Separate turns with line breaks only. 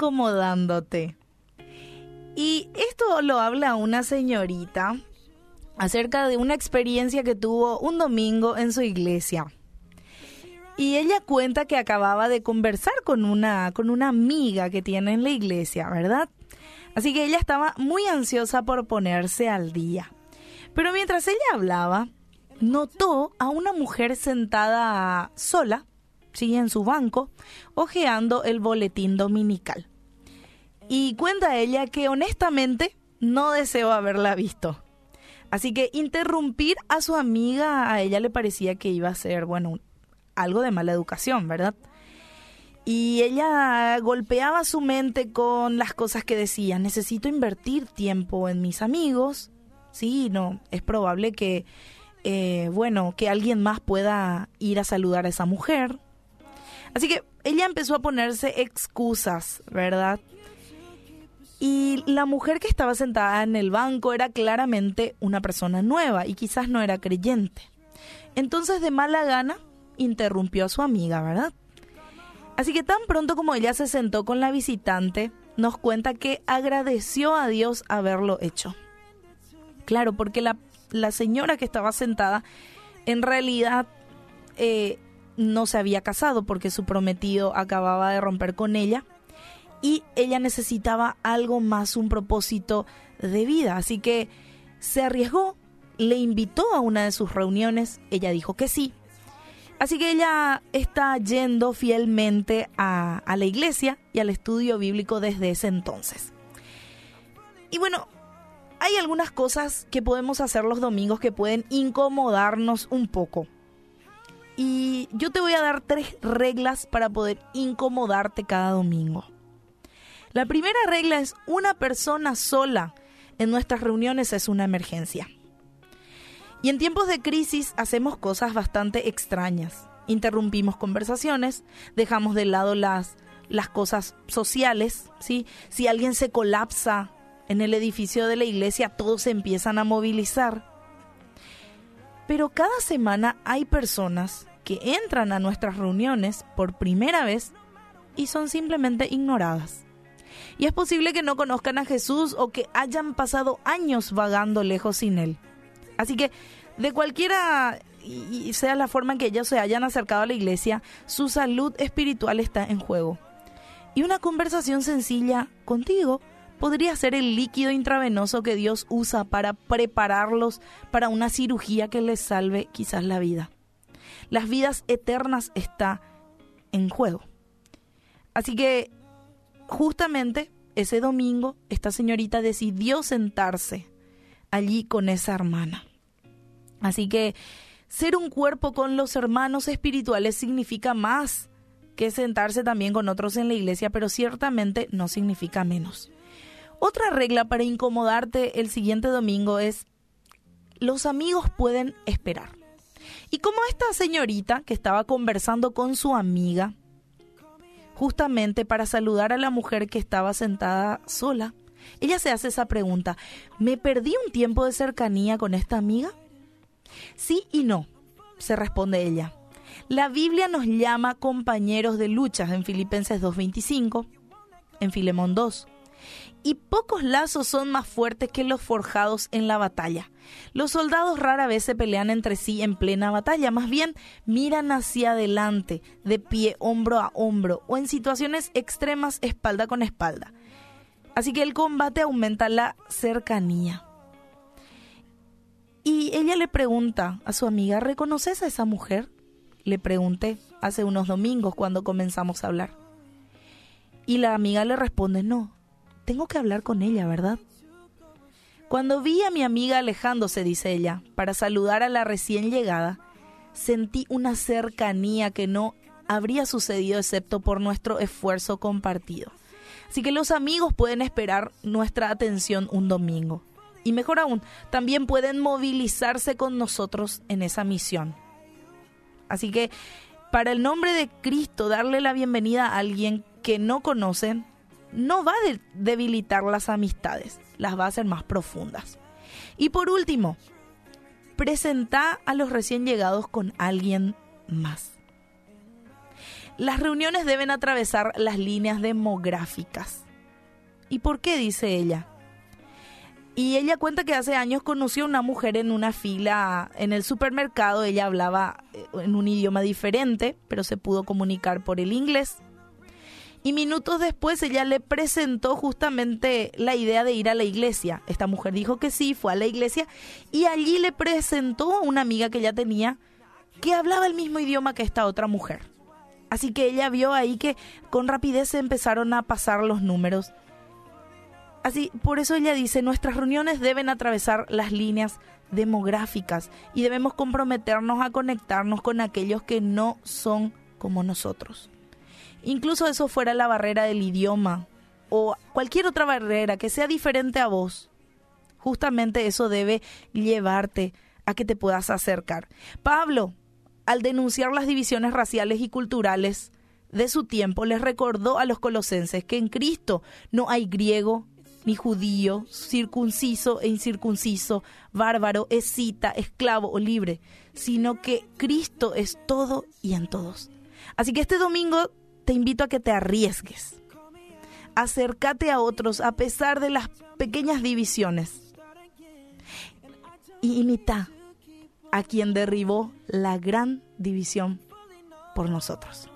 incomodándote. Y esto lo habla una señorita acerca de una experiencia que tuvo un domingo en su iglesia. Y ella cuenta que acababa de conversar con una, con una amiga que tiene en la iglesia, ¿verdad? Así que ella estaba muy ansiosa por ponerse al día. Pero mientras ella hablaba, notó a una mujer sentada sola, sí, en su banco, hojeando el boletín dominical. Y cuenta ella que honestamente no deseó haberla visto. Así que interrumpir a su amiga a ella le parecía que iba a ser, bueno, algo de mala educación, ¿verdad? Y ella golpeaba su mente con las cosas que decía, necesito invertir tiempo en mis amigos. Sí, no, es probable que, eh, bueno, que alguien más pueda ir a saludar a esa mujer. Así que ella empezó a ponerse excusas, ¿verdad? Y la mujer que estaba sentada en el banco era claramente una persona nueva y quizás no era creyente. Entonces de mala gana interrumpió a su amiga, ¿verdad? Así que tan pronto como ella se sentó con la visitante, nos cuenta que agradeció a Dios haberlo hecho. Claro, porque la, la señora que estaba sentada en realidad eh, no se había casado porque su prometido acababa de romper con ella y ella necesitaba algo más, un propósito de vida. Así que se arriesgó, le invitó a una de sus reuniones, ella dijo que sí. Así que ella está yendo fielmente a, la iglesia y al estudio bíblico desde ese entonces. Y bueno, hay algunas cosas que podemos hacer los domingos que pueden incomodarnos un poco. Y yo te voy a dar tres reglas para poder incomodarte cada domingo. La primera regla es una persona sola en nuestras reuniones es una emergencia. Y en tiempos de crisis hacemos cosas bastante extrañas. Interrumpimos conversaciones, dejamos de lado las, las cosas sociales, ¿sí? Si alguien se colapsa en el edificio de la iglesia, todos se empiezan a movilizar. Pero cada semana hay personas entran a nuestras reuniones por primera vez y son simplemente ignoradas. Y es posible que no conozcan a Jesús o que hayan pasado años vagando lejos sin Él. Así que de cualquiera y sea la forma en que ellos se hayan acercado a la iglesia, su salud espiritual está en juego. Y una conversación sencilla contigo podría ser el líquido intravenoso que Dios usa para prepararlos para una cirugía que les salve quizás la vida. Las vidas eternas está en juego. Así que justamente ese domingo esta señorita decidió sentarse allí con esa hermana. Así que ser un cuerpo con los hermanos espirituales significa más que sentarse también con otros en la iglesia, pero ciertamente no significa menos. Otra regla para incomodarte el siguiente domingo es los amigos pueden esperar. Y como esta señorita que estaba conversando con su amiga, justamente para saludar a la mujer que estaba sentada sola. Ella se hace esa pregunta, ¿me perdí un tiempo de cercanía con esta amiga? Sí y no, se responde ella. La Biblia nos llama compañeros de luchas en Filipenses 2.25, en Filemón 2 y pocos lazos son más fuertes que los forjados en la batalla. Los soldados rara vez se pelean entre sí en plena batalla, más bien miran hacia adelante, de pie, hombro a hombro, o en situaciones extremas espalda con espalda. Así que el combate aumenta la cercanía. Y ella le pregunta a su amiga, ¿reconoces a esa mujer? Le pregunté hace unos domingos cuando comenzamos a hablar. Y la amiga le responde, no, tengo que hablar con ella, ¿verdad? Cuando vi a mi amiga alejándose, dice ella, para saludar a la recién llegada, sentí una cercanía que no habría sucedido excepto por nuestro esfuerzo compartido. Así que los amigos pueden esperar nuestra atención un domingo. Y mejor aún, también pueden movilizarse con nosotros en esa misión. Así que, para el nombre de Cristo, darle la bienvenida a alguien que no conocen no va a debilitar las amistades, las va a hacer más profundas. Y por último, presenta a los recién llegados con alguien más. Las reuniones deben atravesar las líneas demográficas. ¿Y por qué? dice ella. Y ella cuenta que hace años conoció a una mujer en una fila en el supermercado. Ella hablaba eh, en un idioma diferente, pero se pudo comunicar por el inglés. Y minutos después ella le presentó justamente la idea de ir a la iglesia. Esta mujer dijo que sí, fue a la iglesia y allí le presentó a una amiga que ella tenía que hablaba el mismo idioma que esta otra mujer. Así que ella vio ahí que con rapidez se empezaron a pasar los números. Así, por eso ella dice, nuestras reuniones deben atravesar las líneas demográficas y debemos comprometernos a conectarnos con aquellos que no son como nosotros. Incluso eso fuera la barrera del idioma o cualquier otra barrera que sea diferente a vos. Justamente eso debe llevarte a que te puedas acercar. Pablo, al denunciar las divisiones raciales y culturales de su tiempo, les recordó a los colosenses que en Cristo no hay griego ni judío, circunciso e incircunciso, bárbaro, escita, esclavo o libre, sino que Cristo es todo y en todos. Así que este domingo te invito a que te arriesgues. Acércate a otros a pesar de las pequeñas divisiones. Y imita a quien derribó la gran división por nosotros.